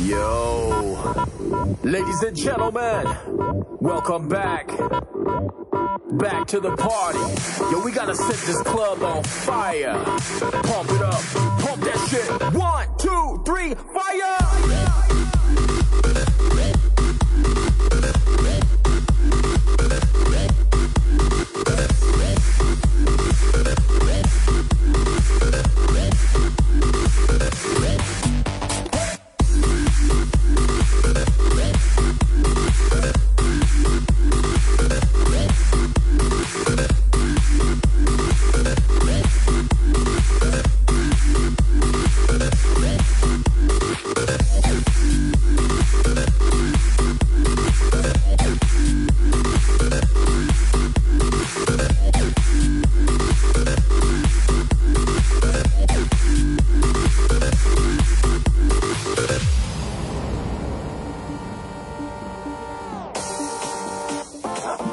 Yo, ladies and gentlemen, welcome back. Back to the party. Yo, we gotta set this club on fire. Pump it up, pump that shit. One, two, three, fire!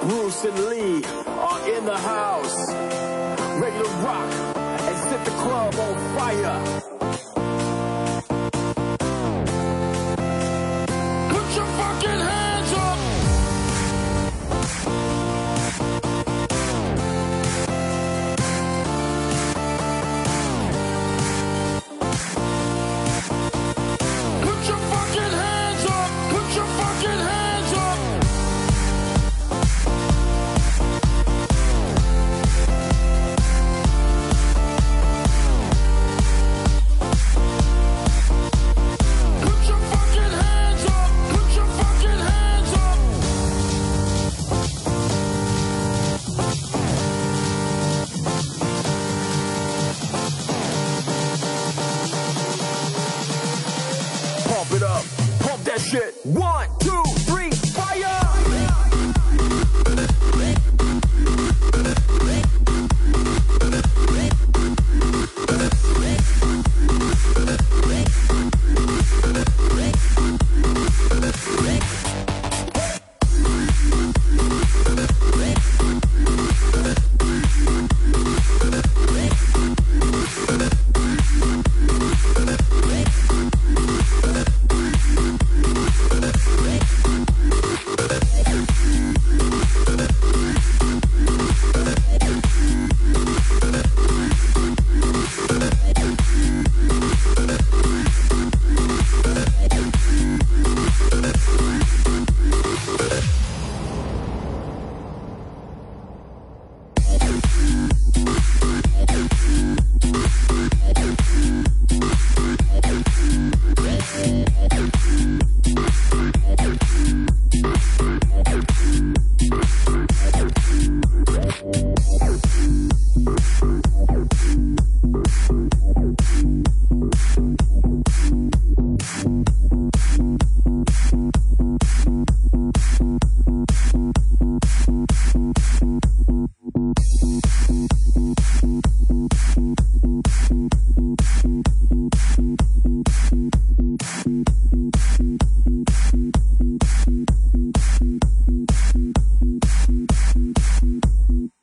Bruce and Lee are in the house, ready to rock and set the club on fire. Shit. One, Thank you.